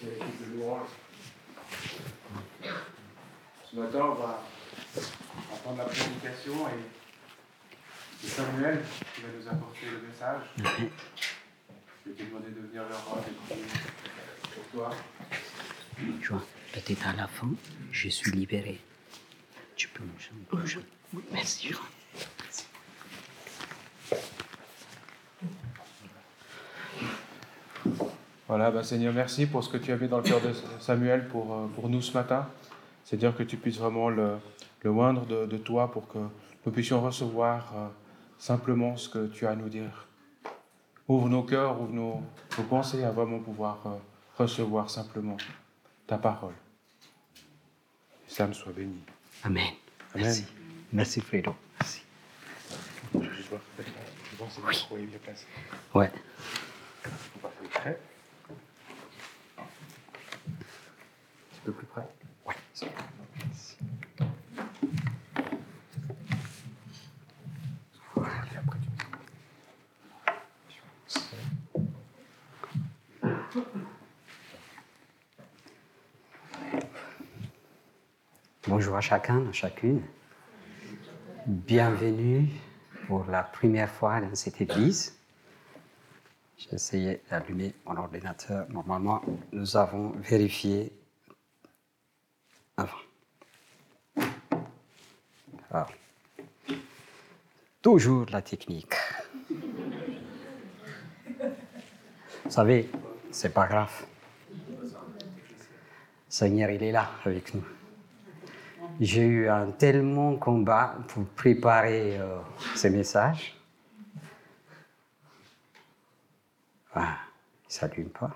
C'est l'équipe de louange. Ce matin, on va entendre la prédication et c'est Samuel qui va nous apporter le message. Je vais te demander de venir vers moi et pour toi. Tu vois, peut-être à la fin, je suis libéré. Tu peux me chanter. Oui, merci, Jean. Merci. Voilà, bah, Seigneur, merci pour ce que tu as mis dans le cœur de Samuel pour, euh, pour nous ce matin. C'est-à-dire que tu puisses vraiment le, le moindre de, de toi pour que nous puissions recevoir euh, simplement ce que tu as à nous dire. Ouvre nos cœurs, ouvre nos, nos pensées à vraiment pouvoir euh, recevoir simplement ta parole. Que Sam soit béni. Amen. Amen. Merci. Merci, Fredo. Merci. Je vais juste voir je pense que est bien placé. Ouais. On va faire prêt. Un petit peu plus près. Tu- Bonjour à chacun, à chacune. Bienvenue pour la première fois dans cette église. J'ai essayé d'allumer mon ordinateur. Normalement, nous avons vérifié toujours la technique. Vous savez, c'est pas grave. Seigneur, il est là avec nous. J'ai eu un tellement combat pour préparer euh, ces messages. Ah, il ne s'allume pas.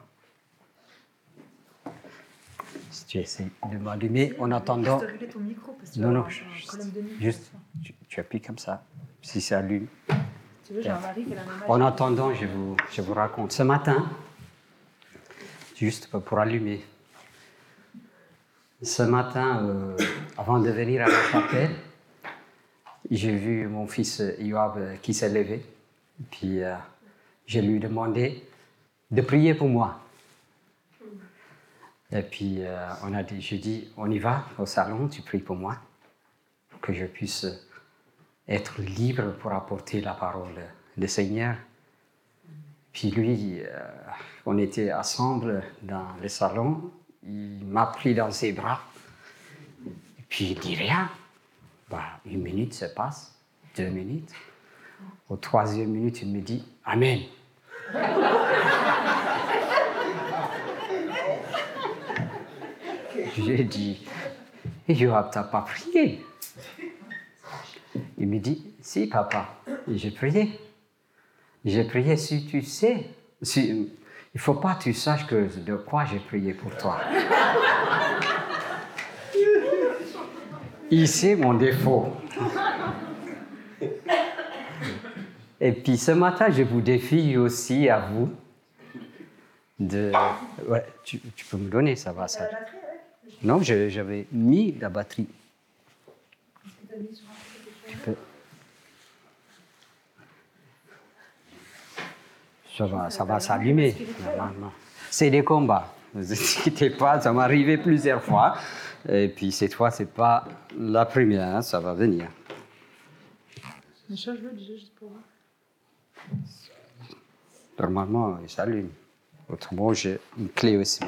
Si tu essaies de m'allumer en attendant. Ton micro parce que Non, non, juste, juste tu, tu appuies comme ça. Si ça. Tu veux, âge. En attendant, je vous, je vous raconte. Ce matin, juste pour allumer. Ce matin, euh, avant de venir à la chapelle, j'ai vu mon fils Yoab qui s'est levé. Puis euh, je lui ai demandé de prier pour moi. Et puis euh, on a dit, je dis, on y va au salon, tu pries pour moi, pour que je puisse être libre pour apporter la parole du Seigneur. Puis lui, euh, on était ensemble dans le salon, il m'a pris dans ses bras, puis il dit rien. Bah, une minute se passe, deux minutes. Au troisième minute, il me dit Amen. J'ai dit Joab, t'as pas prié Il me dit Si, papa, j'ai prié. J'ai prié si tu sais. Si, il ne faut pas que tu saches que, de quoi j'ai prié pour toi. Il sait mon défaut. Et puis ce matin, je vous défie aussi à vous de. Ouais, tu, tu peux me donner, ça va, ça. Non, je- j'avais mis la batterie. Tu peux- Ça va, ça va s'allumer, normalement. C'est des combats. Ne vous inquiétez pas, ça m'est arrivé plusieurs fois. Et puis cette fois, c'est pas la première, hein, ça va venir. Change-le déjà juste pour voir. Normalement, il s'allume. Autrement, j'ai une clé USB.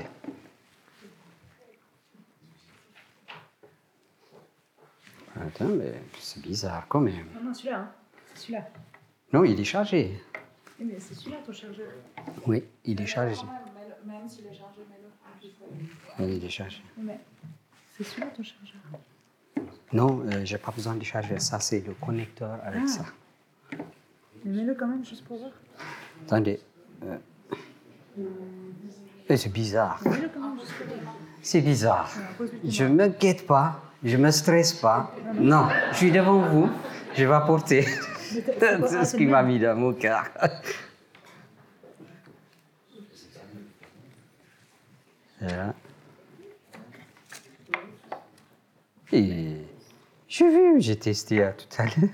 Attends, mais c'est bizarre quand même. Non, non, celui-là, hein. C'est celui-là. Non, il est chargé. Oui, mais c'est celui-là ton chargeur. Oui, il est chargé. Même, s'il est chargé. Oui, il est chargé. Mais c'est celui-là ton chargeur. Non, euh, j'ai pas besoin de charger. Ça, c'est le connecteur avec Ah. ça. Mais mets-le quand même juste pour voir. Attendez. euh. Eh, C'est bizarre. C'est bizarre. Je ne m'inquiète pas, je ne me stresse pas. Non, je suis devant vous, je vais apporter. Dans mon cœur. Voilà. Et j'ai vu, j'ai testé euh, tout à l'heure.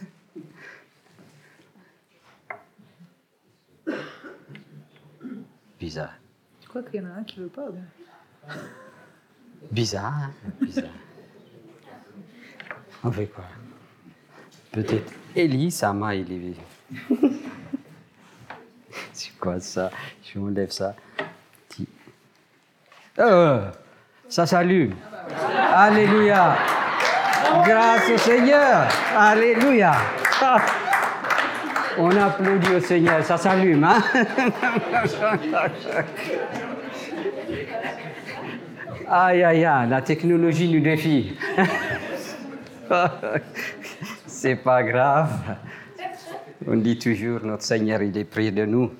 Bizarre. Tu crois qu'il y en a un qui veut pas ou bien Bizarre, hein? bizarre. On fait quoi? Peut-être Élie, ça m'a élevé. C'est quoi ça? Je m'enlève ça. Euh, ça s'allume. Alléluia. Grâce au Seigneur. Alléluia. On applaudit au Seigneur, ça s'allume, hein? Aïe, aïe, aïe, la technologie nous défie. C'est pas grave. On dit toujours, notre Seigneur, il est près de nous.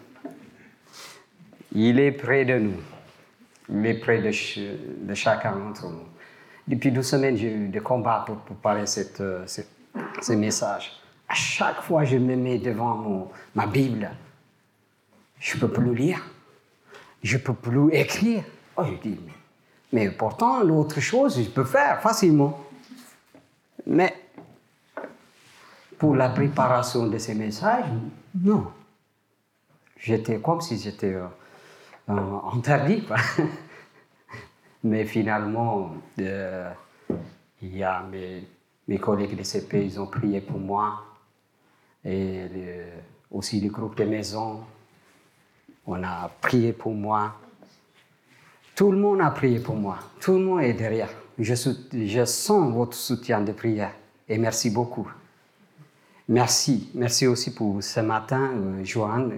Il est près de nous. Il est près de, de chacun d'entre nous. Depuis deux semaines, j'ai eu des combats pour préparer euh, cette- ce message. À chaque fois, je me mets devant ma Bible. Je ne peux plus lire. Je ne peux plus écrire. Oh, je dis, mais, mais pourtant, l'autre chose, je peux faire facilement. Mais pour la préparation de ces messages, non. J'étais comme si j'étais euh, euh, interdit. quoi. Mais finalement, euh, il y a mes, collègues de CP, ils ont prié pour moi. Et le- aussi le groupe de maison, on a prié pour moi. Tout le monde a prié pour moi. Tout le monde est derrière. Je sens votre soutien de prière. Et merci beaucoup. Merci. Merci aussi pour ce matin, euh, euh,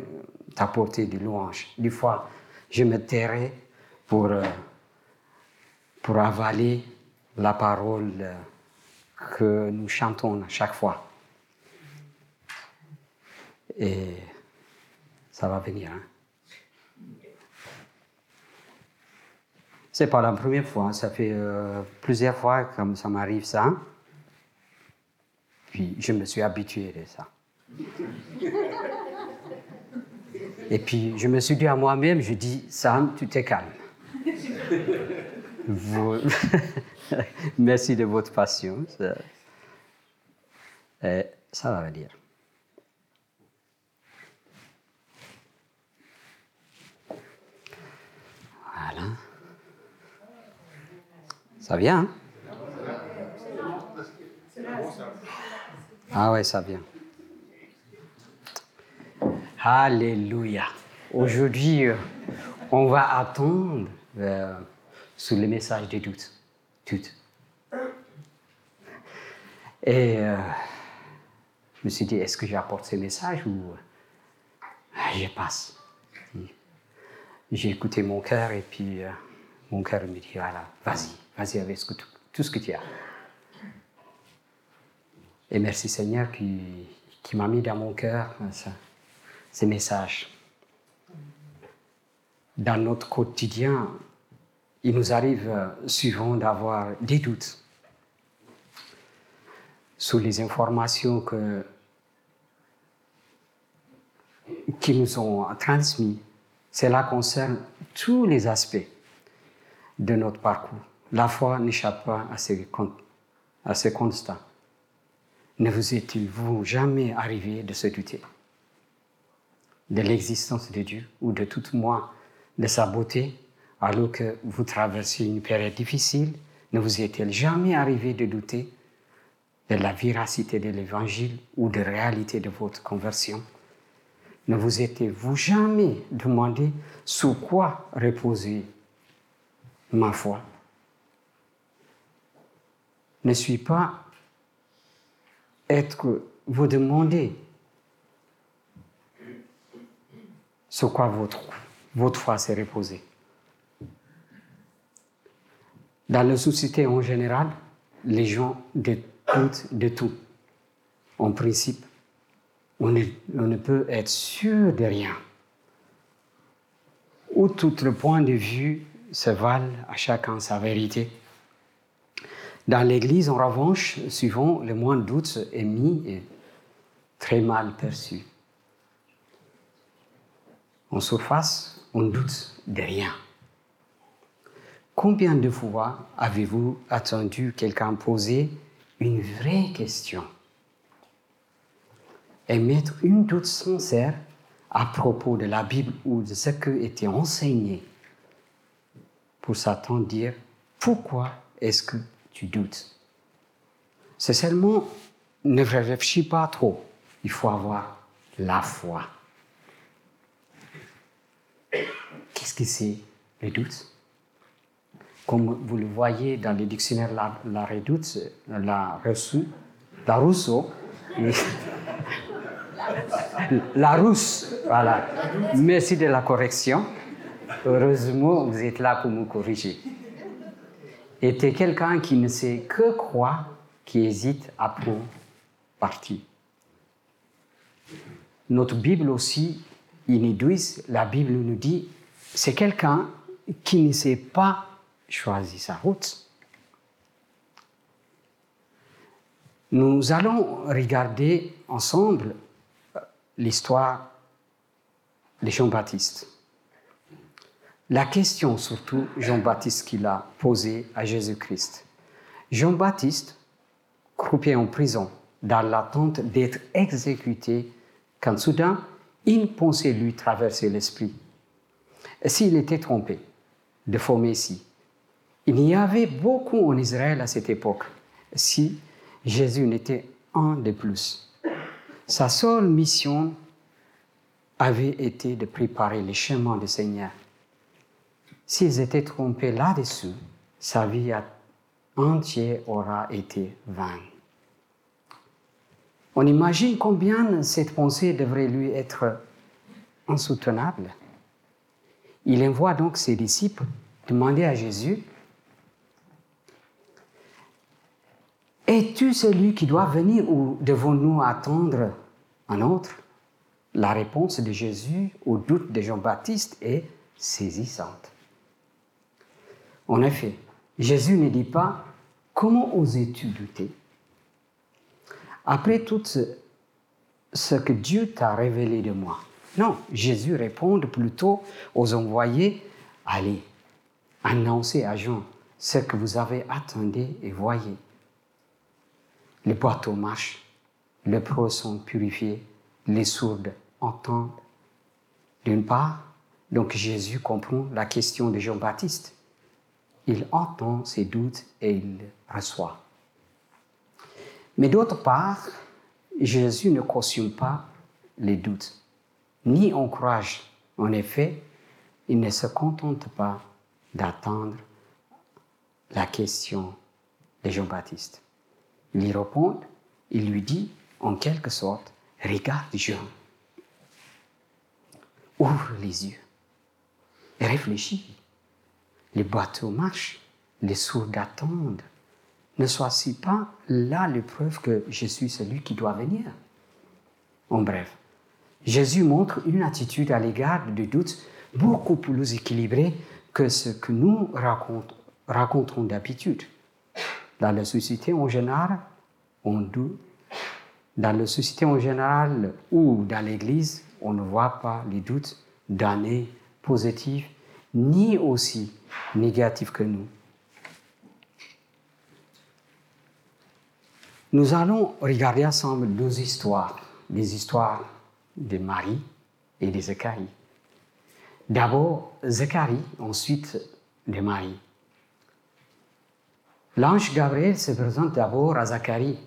t'apporter des louanges. Des fois, je me tairai pour, euh, pour avaler la parole euh, que nous chantons à chaque fois. Et ça va venir. Hein? C'est pas la première fois, ça fait euh, plusieurs fois que ça m'arrive ça. Puis je me suis habitué de ça. Et puis je me suis dit à moi-même, je dis, Sam, tu t'es calme. Merci de votre patience. Et ça va venir. Voilà. Ça vient, hein? Ah ouais, ça vient. Alléluia. Aujourd'hui, euh, on va attendre euh, sur le message des doutes. Doutes. Et euh, je me suis dit, est-ce que j'apporte ce message ou euh, je passe? J'ai écouté mon cœur et puis mon cœur me dit, voilà, vas-y, vas-y avec tout ce que tu as. Et merci Seigneur qui, qui m'a mis dans mon cœur euh, ça- ces messages. Dans notre quotidien, il nous arrive euh, souvent d'avoir des doutes sur les informations que, qui nous ont transmises. Cela concerne tous les aspects de notre parcours. La foi n'échappe pas à à ces constats. Ne vous est-il-vous jamais arrivé de se douter de l'existence de Dieu ou de toute moi, de sa beauté, alors que vous traversez une période difficile? Ne vous est-il jamais arrivé de douter de la véracité de l'Évangile ou de la réalité de votre conversion? Ne vous êtes-vous jamais demandé sur quoi reposer ma foi? Ne suis pas vous demander sur quoi votre, votre foi s'est reposée. Dans la société en général, les gens doutent de tout. En principe, on ne, on ne peut être sûr de rien. Où tout le point de vue se valent à chacun sa vérité. Dans l'Église, en revanche, souvent, le moins de doute est mis et très mal perçu. En surface, on doute de rien. Combien de fois avez-vous attendu quelqu'un poser une vraie question et mettre une doute sincère à propos de la Bible ou de ce qui était enseigné pour Satan dire pourquoi est-ce que tu doutes C'est seulement ne réfléchis pas trop. Il faut avoir la foi. Qu'est-ce que c'est le doute Comme vous le voyez dans le dictionnaire La, Redoute, la, Rousseau, la Rousseau, la rousse, voilà. Merci de la correction. Heureusement, vous êtes là pour me corriger. Était quelqu'un qui ne sait que croire, qui hésite à prendre parti. Notre Bible aussi, inéduise, la Bible nous dit, c'est quelqu'un qui ne sait pas choisir sa route. Nous allons regarder ensemble l'histoire de Jean-Baptiste. La question surtout, Jean-Baptiste qu'il a posée à Jésus-Christ. Jean-Baptiste, croupait en prison, dans l'attente d'être exécuté, quand soudain, une pensée lui traversait l'esprit. S'il était trompé de faux messie, il y avait beaucoup en Israël à cette époque. Si Jésus n'était un de plus, sa seule mission avait été de préparer le chemin du Seigneur. S'ils étaient trompés là-dessus, sa vie entière aura été vaine. On imagine combien cette pensée devrait lui être insoutenable. Il envoie donc ses disciples demander à Jésus, Es-tu celui qui doit venir ou devons-nous attendre un autre? La réponse de Jésus au doute de Jean-Baptiste est saisissante. En effet, Jésus ne dit pas Comment osais-tu douter? Après tout ce que Dieu t'a révélé de moi. Non, Jésus répond plutôt aux envoyés Allez, annoncez à Jean ce que vous avez attendu et voyez les boîteaux marchent, les pros sont purifiés, les sourds entendent. D'une part, donc Jésus comprend la question de Jean-Baptiste. Il entend ses doutes et il reçoit. Mais d'autre part, Jésus ne cautionne pas les doutes, ni encourage. En effet, il ne se contente pas d'attendre la question de Jean-Baptiste. Il y répond, il lui dit en quelque sorte, regarde Jean, ouvre les yeux réfléchis. Les bateaux marchent, les sourds attendent. Ne sois-tu pas là le preuve que je suis celui qui doit venir En bref, Jésus montre une attitude à l'égard du doute beaucoup plus équilibrée que ce que nous racontons d'habitude. Dans la société en général, on doute. Dans la société en général ou dans l'Église, on ne voit pas les doutes d'années positives ni aussi négatifs que nous. Nous allons regarder ensemble deux histoires, des histoires de Marie et de Zacharie. D'abord Zacharie, ensuite de Marie. L'ange Gabriel se présente d'abord à Zacharie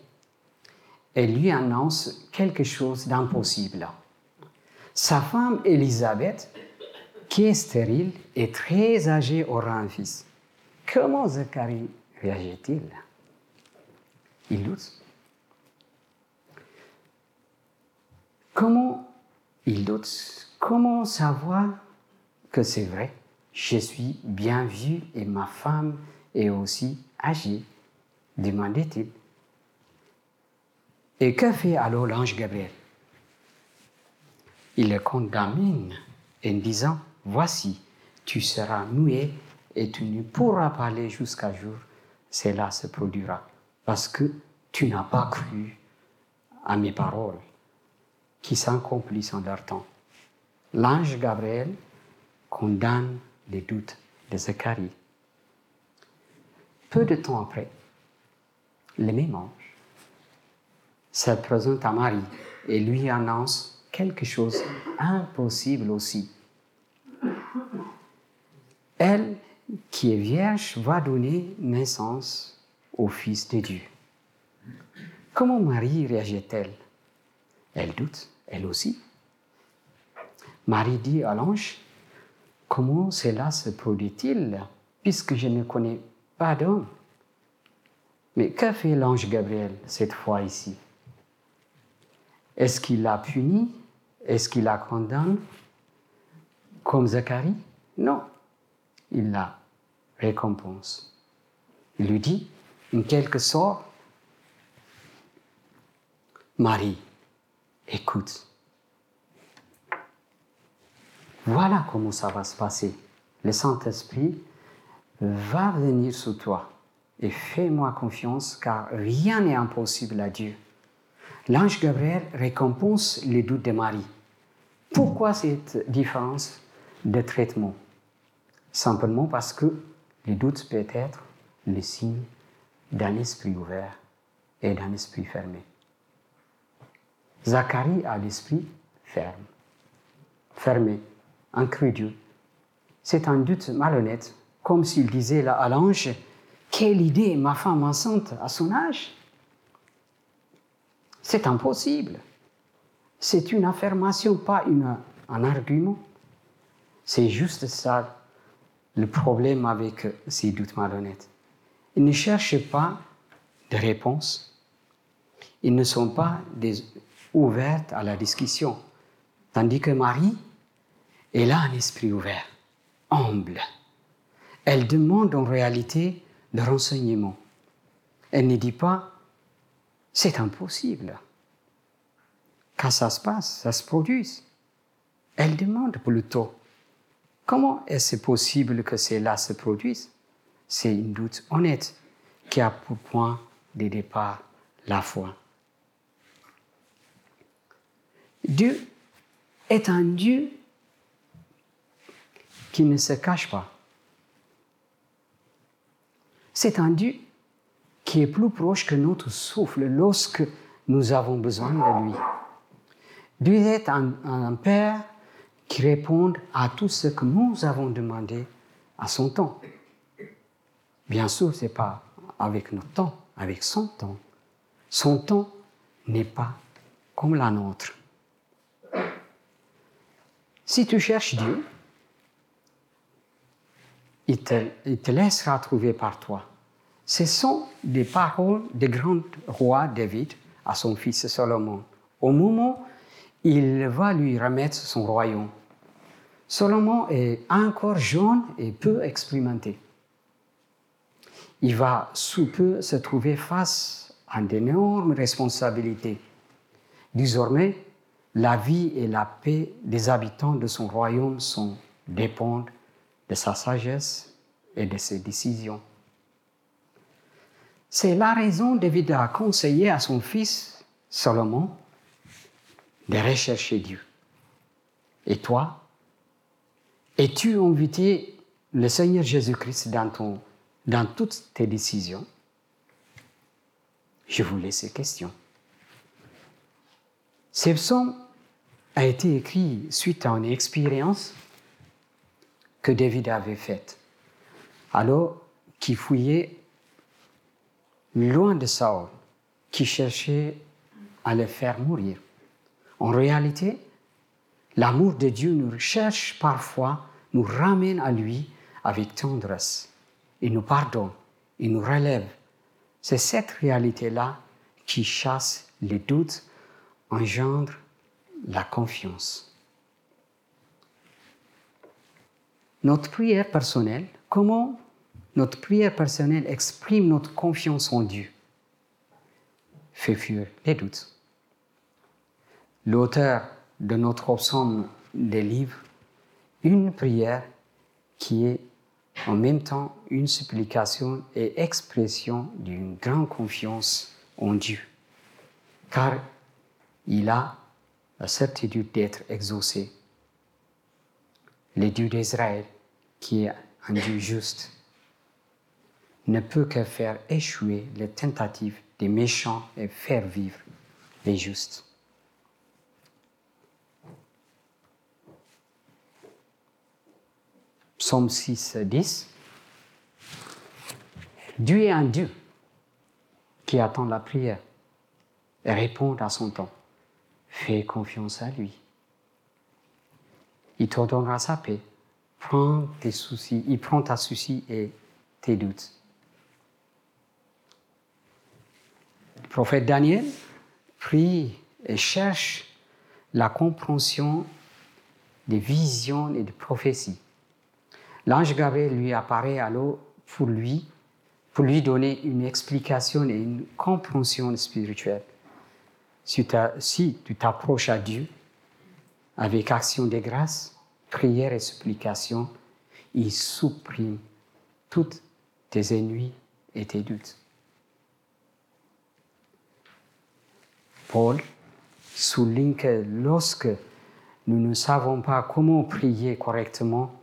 et lui annonce quelque chose d'impossible. Sa femme Élisabeth, qui est stérile et très âgée, aura un fils. Comment Zacharie réagit-il? Il doute. Comment il doute? Comment savoir que c'est vrai? Je suis bien vu et ma femme est aussi âgée demandait-il. Et que fait alors l'ange Gabriel? Il le condamne en disant, voici, tu seras noué et tu ne pourras pas aller jusqu'à jour, cela se produira, parce que tu n'as pas cru à mes paroles qui s'accomplissent en leur temps. L'ange Gabriel condamne les doutes de Zacharie. Peu de temps après, le même ange se présente à Marie et lui annonce quelque chose d'impossible aussi. Elle qui est vierge va donner naissance au Fils de Dieu. Comment Marie réagit-elle? Elle doute, elle aussi. Marie dit à l'ange, comment cela se produit-il puisque je ne connais pas d'homme Mais que fait l'ange Gabriel cette fois ici? Est-ce qu'il l'a puni Est-ce qu'il la condamne? Comme Zacharie? Non, il la récompense. Il lui dit, en quelque sorte, Marie, écoute. Voilà comment ça va se passer. Le Saint-Esprit va venir sur toi et fais-moi confiance car rien n'est impossible à Dieu. L'ange Gabriel récompense les doutes de Marie. Pourquoi cette différence de traitement? Simplement parce que les doutes peuvent être le signe d'un esprit ouvert et d'un esprit fermé. Zacharie a l'esprit ferme, fermé, incrédule. C'est un doute malhonnête, comme s'il disait là à l'ange Quelle idée, ma femme enceinte à son âge C'est impossible. C'est une affirmation, pas une, un argument. C'est juste ça le problème avec ces doutes malhonnêtes. Ils ne cherchent pas de réponse. Ils ne sont pas ouverts à la discussion. Tandis que Marie, elle a un esprit ouvert, humble. Elle demande en réalité de renseignements. Elle ne dit pas c'est impossible. Quand ça se passe, ça se produit. Elle demande plutôt comment est-ce possible que cela se produise? C'est une doute honnête qui a pour point de départ la foi. Dieu est un Dieu qui ne se cache pas. C'est un Dieu qui est plus proche que notre souffle lorsque nous avons besoin de lui. Dieu est un, un Père qui répond à tout ce que nous avons demandé à son temps. Bien sûr, ce n'est pas avec notre temps, avec son temps. Son temps n'est pas comme la nôtre. Si tu cherches Dieu, il te, il te laissera trouver par toi. Ce sont des paroles du grand roi David à son fils Salomon. Au moment il va lui remettre son royaume. Salomon est encore jeune et peu expérimenté. Il va sous peu se trouver face à d'énormes responsabilités. Désormais, la vie et la paix des habitants de son royaume sont, dépendent de sa sagesse et de ses décisions. C'est la raison David a conseillé à son fils Salomon de rechercher Dieu. Et toi, es-tu invité le Seigneur Jésus-Christ dans, toutes tes décisions? Je vous laisse ces questions. Ces psaumes a été écrit suite à une expérience que David avait faite. Alors qu'il fouillait loin de Saul, qui cherchait à le faire mourir. En réalité, l'amour de Dieu nous cherche parfois, nous ramène à lui avec tendresse. Il nous pardonne, il nous relève. C'est cette réalité-là qui chasse les doutes, engendre la confiance. Notre prière personnelle, comment notre prière personnelle exprime notre confiance en Dieu? Fait fuir les doutes. L'auteur de notre ensemble des livres, une prière qui est en même temps une supplication et expression d'une grande confiance en Dieu, car il a la certitude d'être exaucé. Le Dieu d'Israël, qui est un Dieu juste, ne peut que faire échouer les tentatives des méchants et faire vivre les justes. Psaume 6, 10. Dieu est un Dieu qui attend la prière et répond à son temps. Fais confiance à lui. Il te donnera sa paix. Prends tes soucis, il prend ta soucis et tes doutes. Le prophète Daniel prie et cherche la compréhension des visions et des prophéties. L'ange Gabriel lui apparaît alors pour lui, pour lui donner une explication et une compréhension spirituelle. Si, tu t'approches à Dieu avec action de grâce, prière et supplication, il supprime toutes tes ennuis et tes doutes. Paul souligne que lorsque nous ne savons pas comment prier correctement,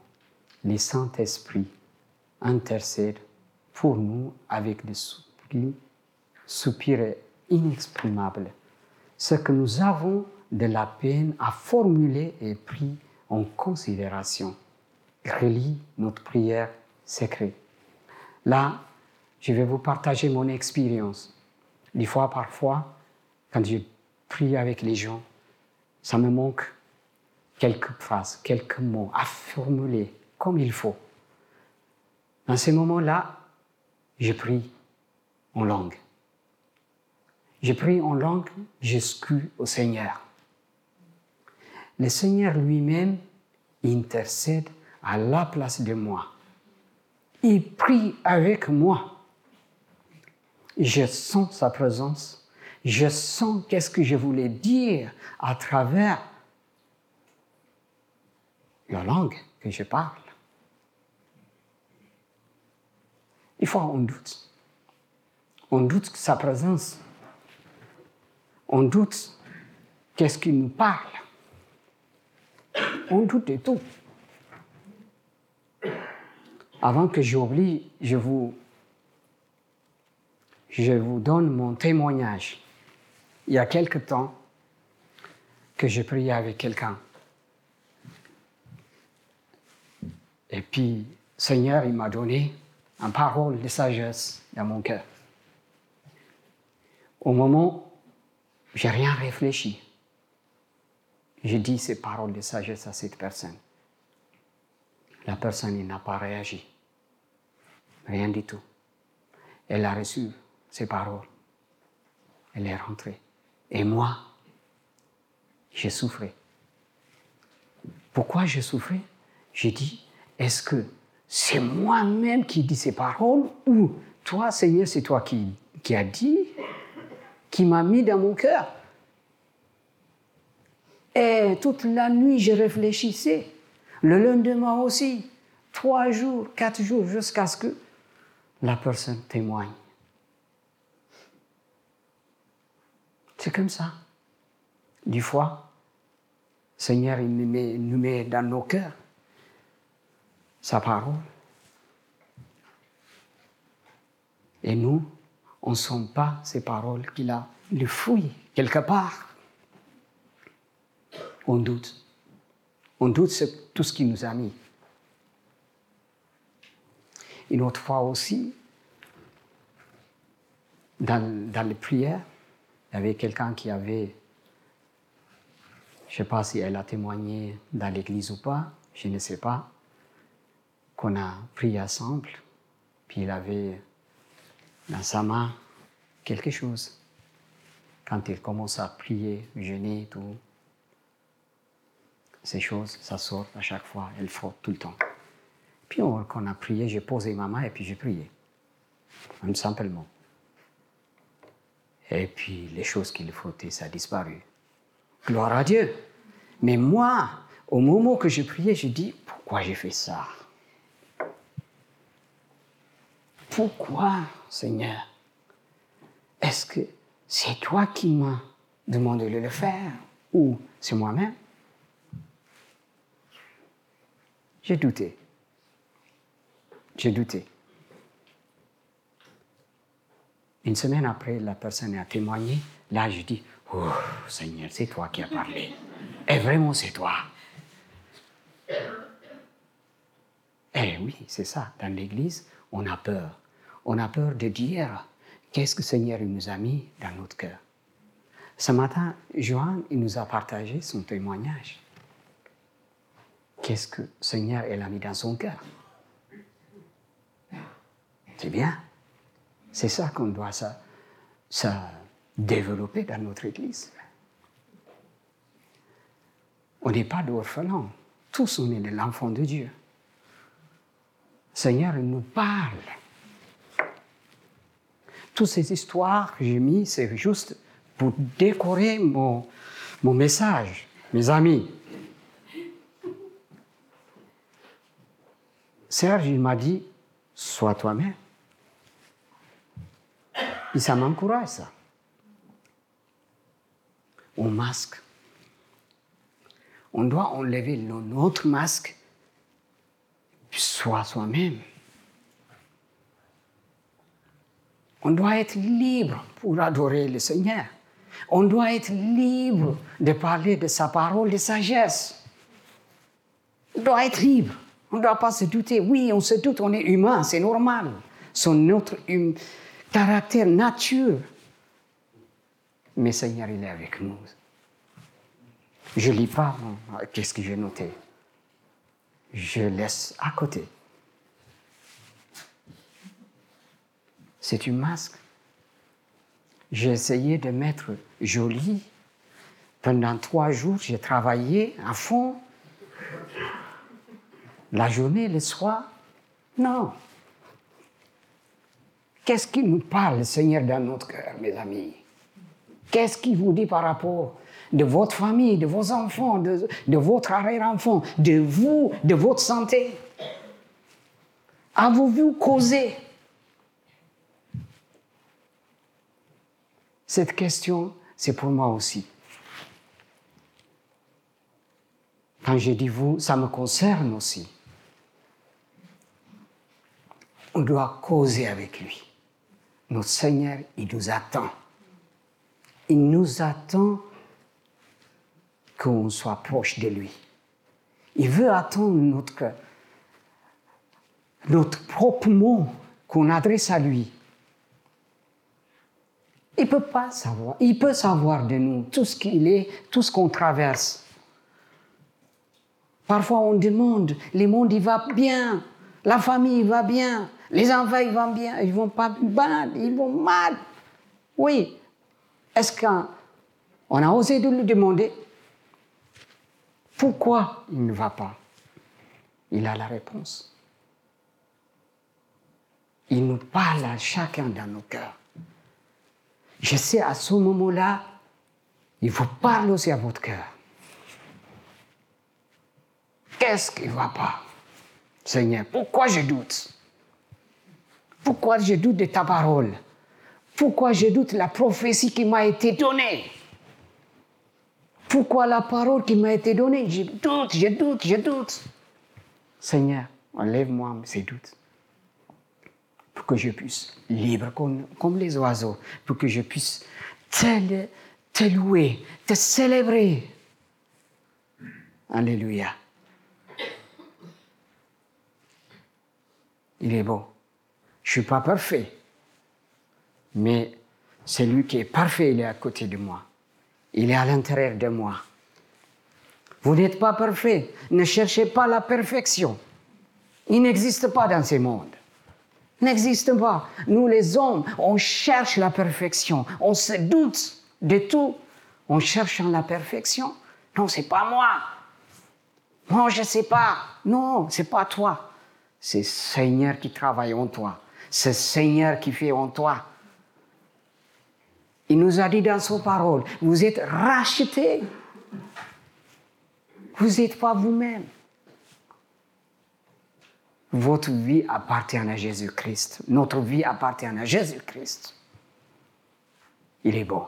les Saint-Esprit intercède pour nous avec des soupirs inexprimables. Ce que nous avons de la peine à formuler et pris en considération relie notre prière secrète. Là, je vais vous partager mon expérience. Des fois, parfois, quand je prie avec les gens, ça me manque quelques phrases, quelques mots à formuler comme il faut. Dans ces moments-là, je prie en langue. Je prie en langue, j'excuse au Seigneur. Le Seigneur lui-même intercède à la place de moi. Il prie avec moi. Je sens sa présence. Je sens qu'est-ce que je voulais dire à travers la langue que je parle. Des fois, on doute. On doute sa présence. On doute qu'est-ce qu'il nous parle. On doute de tout. Avant que j'oublie, je vous, je vous donne mon témoignage. Il y a quelque temps que j'ai prié avec quelqu'un. Et puis, Seigneur, il m'a donné parole de sagesse dans mon cœur. Au moment, j'ai rien réfléchi. J'ai dit ces paroles de sagesse à cette personne. La personne n'a pas réagi. Rien du tout. Elle a reçu ces paroles. Elle est rentrée. Et moi, j'ai souffert. Pourquoi j'ai souffert J'ai dit, est-ce que c'est moi-même qui dis ces paroles ou toi, Seigneur, c'est toi qui, as dit, qui m'a mis dans mon cœur Et toute la nuit, je réfléchissais. Le lendemain aussi, trois jours, quatre jours, jusqu'à ce que la personne témoigne. C'est comme ça. Du fois, Seigneur, il nous nous met dans nos cœurs sa parole. Et nous, on ne sent pas ces paroles qu'il a les fouillent quelque part. On doute. On doute tout ce qu'il nous a mis. Une autre fois aussi, dans, dans les prières, il y avait quelqu'un qui avait, je ne sais pas si elle a témoigné dans l'église ou pas, je ne sais pas, qu'on a prié ensemble, puis il avait dans sa main quelque chose. Quand il commence à prier, jeûner, tout, ces choses, ça sort à chaque fois, elle frotte tout le temps. Puis on a prié, j'ai posé ma main et puis j'ai prié. Simplement. Et puis les choses qu'il frottait, ça a disparu. Gloire à Dieu. Mais moi, au moment que j'ai prié, j'ai dit, pourquoi j'ai fait ça? Pourquoi, Seigneur? Est-ce que c'est toi qui m'as demandé de le faire ou c'est moi-même? J'ai douté. J'ai douté. Une semaine après, la personne a témoigné. Là, je dis, oh Seigneur, c'est toi qui as parlé. Et vraiment, c'est toi. Eh oui, c'est ça. Dans l'Église, on a peur. On a peur de dire qu'est-ce que le Seigneur nous a mis dans notre cœur. Ce matin, Johan, nous a partagé son témoignage. Qu'est-ce que le Seigneur il a mis dans son cœur? C'est bien. C'est ça qu'on doit ça, ça développer dans notre Église. On n'est pas d'orphelins. Tous, on est de l'enfant de Dieu. Le Seigneur nous parle. Toutes ces histoires que j'ai mises, c'est juste pour décorer mon, message, mes amis. Serge, il m'a dit, sois toi-même. Et ça m'encourage, ça. On masque. On doit enlever notre masque, soit soi-même. On doit être libre pour adorer le Seigneur. On doit être libre de parler de sa parole de sagesse. On doit être libre. On ne doit pas se douter. Oui, on se doute, on est humain, c'est normal. C'est notre hum, caractère, nature. Mais Seigneur, il est avec nous. Je lis pas qu'est-ce que j'ai noté? Je laisse à côté. C'est une masque. J'ai essayé de mettre joli. Pendant trois jours, j'ai travaillé à fond. La journée, le soir, non. Qu'est-ce qui nous parle, le Seigneur, dans notre cœur, mes amis? Qu'est-ce qu'il vous dit par rapport de votre famille, de vos enfants, de votre arrière-enfant, de vous, de votre santé? Avez-vous causé Cette question, c'est pour moi aussi. Quand je dis vous, ça me concerne aussi. On doit causer avec lui. Notre Seigneur, il nous attend. Il nous attend qu'on soit proche de lui. Il veut attendre notre, notre propre mot qu'on adresse à lui. Il peut pas savoir. Il peut savoir de nous tout ce qu'il est, tout ce qu'on traverse. Parfois, on demande, le monde, il va bien, la famille, il va bien, les enfants, ils vont bien, ils vont pas mal, ils vont mal. Oui. Est-ce qu'on a osé de lui demander pourquoi il ne va pas? Il a la réponse. Il nous parle à chacun dans nos cœurs. Je sais à ce moment-là, il faut parler aussi à votre cœur. Qu'est-ce qui ne va pas? Seigneur, pourquoi je doute? Pourquoi je doute de ta parole? Pourquoi je doute de la prophétie qui m'a été donnée? Pourquoi la parole qui m'a été donnée? Je doute, je doute, je doute. Seigneur, enlève-moi ces doutes pour que je puisse, libre comme, les oiseaux, pour que je puisse te, louer, te célébrer. Alléluia. Il est bon. Je ne suis pas parfait. Mais celui qui est parfait, il est à côté de moi. Il est à l'intérieur de moi. Vous n'êtes pas parfait. Ne cherchez pas la perfection. Il n'existe pas dans ce monde. N'existe pas. Nous, les hommes, on cherche la perfection. On se doute de tout. On cherche la perfection. Non, c'est pas moi. Moi, je ne sais pas. Non, c'est pas toi. C'est Seigneur qui travaille en toi. C'est Seigneur qui fait en toi. Il nous a dit dans son parole, vous êtes rachetés. Vous n'êtes pas vous-même. Votre vie appartient à Jésus-Christ. Notre vie appartient à Jésus-Christ. Il est bon.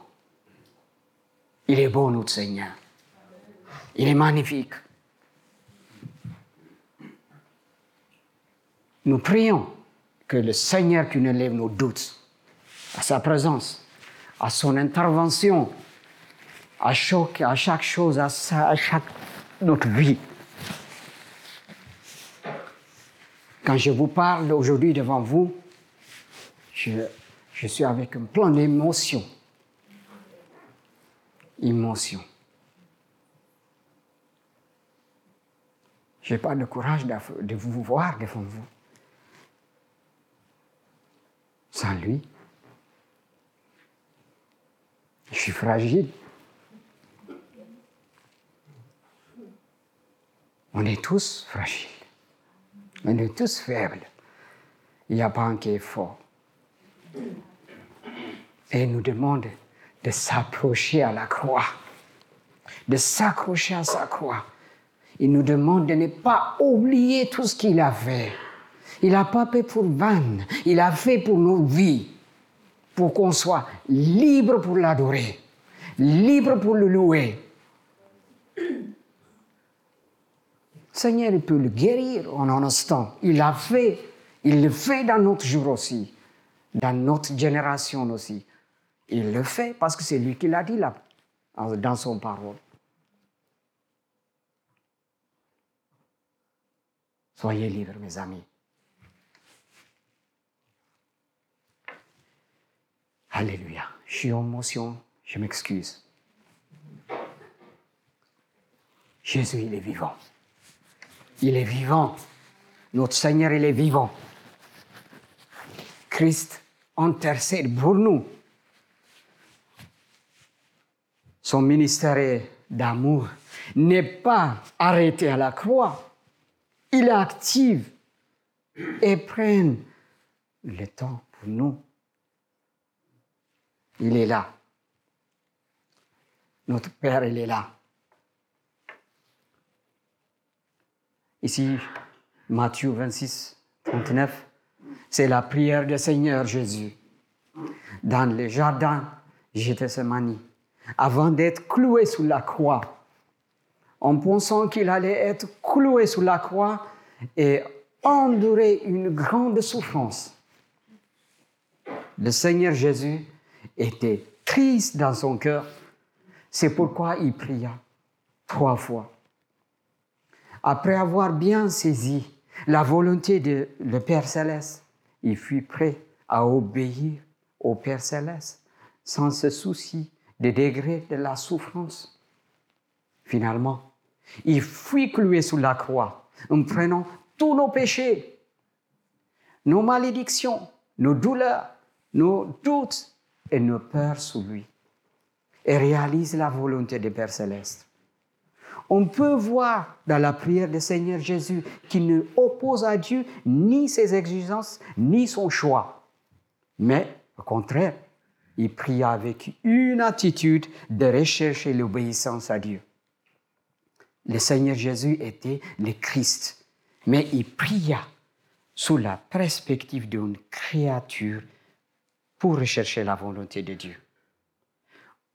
Il est bon, notre Seigneur. Il est magnifique. Nous prions que le Seigneur qui nous lève nos doutes à sa présence, à son intervention, à chaque, à chaque chose, à, à chaque notre vie. Quand je vous parle aujourd'hui devant vous, je, suis avec un plein d'émotions. Émotion. Je n'ai pas le courage de vous voir devant vous. Sans lui, je suis fragile. On est tous fragiles. On est tous faibles. Il n'y a pas un qui est fort. Et il nous demande de s'approcher à la croix, de s'accrocher à sa croix. Il nous demande de ne pas oublier tout ce qu'il a fait. Il n'a pas fait pour vanne, il a fait pour nos vies, pour qu'on soit libre pour l'adorer, libre pour le louer. Seigneur, il peut le guérir en un instant. Il l'a fait. Il le fait dans notre jour aussi, dans notre génération aussi. Il le fait parce que c'est lui qui l'a dit là, dans son parole. Soyez libres, mes amis. Alléluia. Je suis en motion, je m'excuse. Jésus, il est vivant. Il est vivant. Notre Seigneur, il est vivant. Christ intercède pour nous. Son ministère d'amour n'est pas arrêté à la croix. Il est actif et prend le temps pour nous. Il est là. Notre Père, il est là. Ici, Matthieu 26, 39, c'est la prière du Seigneur Jésus. Dans le jardin Gethsemane, avant d'être cloué sous la croix, en pensant qu'il allait être cloué sous la croix et endurer une grande souffrance. Le Seigneur Jésus était triste dans son cœur. C'est pourquoi il pria trois fois. Après avoir bien saisi la volonté de le Père céleste, il fut prêt à obéir au Père céleste sans se soucier des degrés de la souffrance. Finalement, il fut cloué sous la croix en prenant tous nos péchés, nos malédictions, nos douleurs, nos doutes et nos peurs sous lui et réalise la volonté du Père céleste. On peut voir dans la prière du Seigneur Jésus qu'il ne oppose à Dieu ni ses exigences, ni son choix. Mais, au contraire, il pria avec une attitude de recherche et l'obéissance à Dieu. Le Seigneur Jésus était le Christ, mais il pria sous la perspective d'une créature pour rechercher la volonté de Dieu.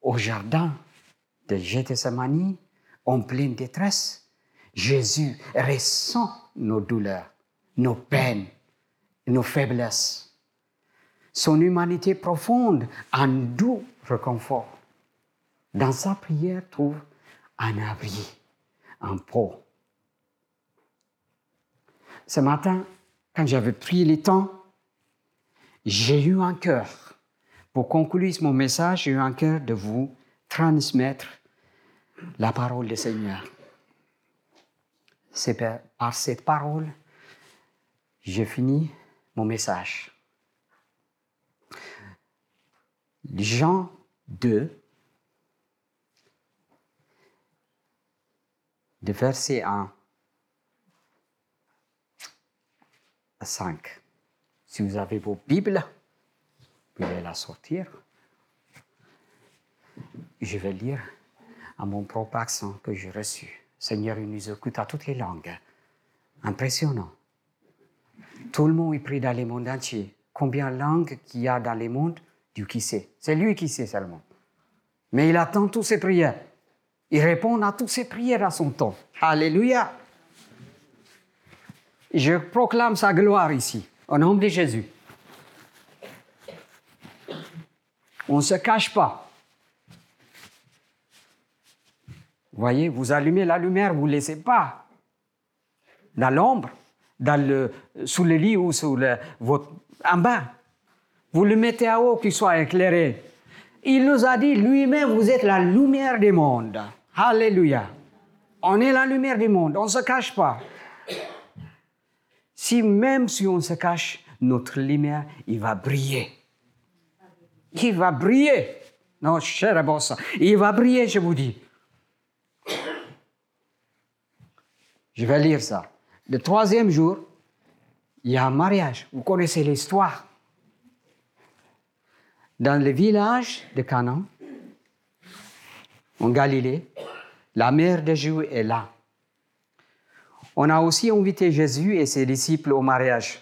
Au jardin de Gethsemane, en pleine détresse, Jésus ressent nos douleurs, nos peines, nos faiblesses. Son humanité profonde, un doux réconfort. Dans sa prière, trouve un abri, un pot. Ce matin, quand j'avais pris le temps, j'ai eu un cœur. Pour conclure mon message, j'ai eu un cœur de vous transmettre la parole du Seigneur. C'est par, cette parole, j'ai fini mon message. Jean 2, de verset 1 à 5. Si vous avez vos Bibles, vous pouvez la sortir. Je vais lire à mon propre accent que j'ai reçu. Seigneur, il nous écoute à toutes les langues. Impressionnant. Tout le monde est pris dans le monde entier. Combien de langues qu'il y a dans le monde, Dieu qui sait. C'est lui qui sait seulement. Mais il attend toutes ses prières. Il répond à toutes ses prières à son temps. Alléluia. Je proclame sa gloire ici, au nom de Jésus. On ne se cache pas. Voyez, vous allumez la lumière, vous ne laissez pas dans l'ombre, dans le, sous le lit ou sous le, votre, en bas. Vous le mettez à haut qu'il soit éclairé. Il nous a dit lui-même, vous êtes la lumière du monde. Alléluia. On est la lumière du monde, on ne se cache pas. Si même si on se cache, notre lumière, il va briller. Il va briller. Non, cher boss, il va briller, je vous dis. Je vais lire ça. Le troisième jour, il y a un mariage. Vous connaissez l'histoire. Dans le village de Canaan, en Galilée, la mère de Jésus est là. On a aussi invité Jésus et ses disciples au mariage.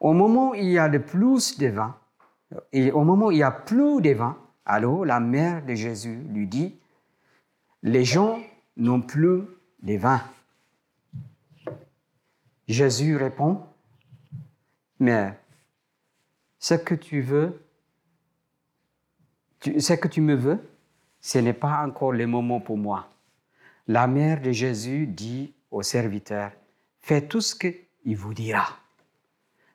Au moment où il y a de plus de vin, au moment où il y a plus de vin, alors la mère de Jésus lui dit, les gens n'ont plus de vin. Jésus répond, mais ce que tu veux, ce que tu me veux, ce n'est pas encore le moment pour moi. La mère de Jésus dit au serviteur, faites tout ce qu'il vous dira.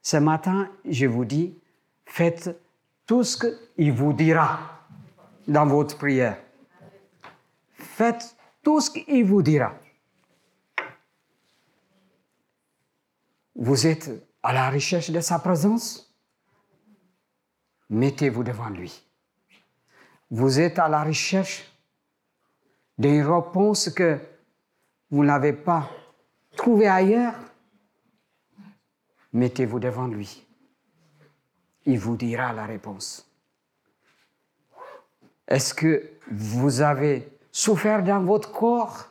Ce matin, je vous dis, faites tout ce qu'il vous dira dans votre prière. Faites tout ce qu'il vous dira. Vous êtes à la recherche de sa présence? Mettez-vous devant lui. Vous êtes à la recherche d'une réponse que vous n'avez pas trouvée ailleurs? Mettez-vous devant lui. Il vous dira la réponse. Est-ce que vous avez souffert dans votre corps?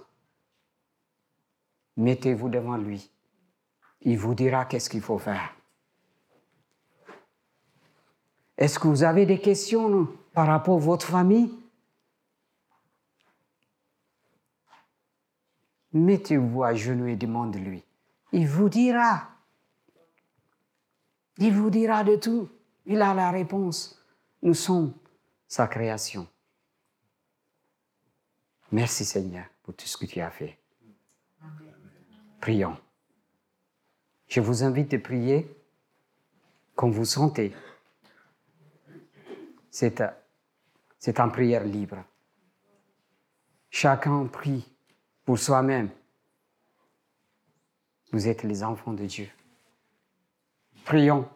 Mettez-vous devant lui. Il vous dira qu'est-ce qu'il faut faire. Est-ce que vous avez des questions par rapport à votre famille? Mettez-vous à genoux et demandez-lui. Il vous dira. Il vous dira de tout. Il a la réponse. Nous sommes sa création. Merci Seigneur pour tout ce que tu as fait. Prions. Je vous invite à prier comme vous sentez. C'est en prière libre. Chacun prie pour soi-même. Vous êtes les enfants de Dieu. Prions.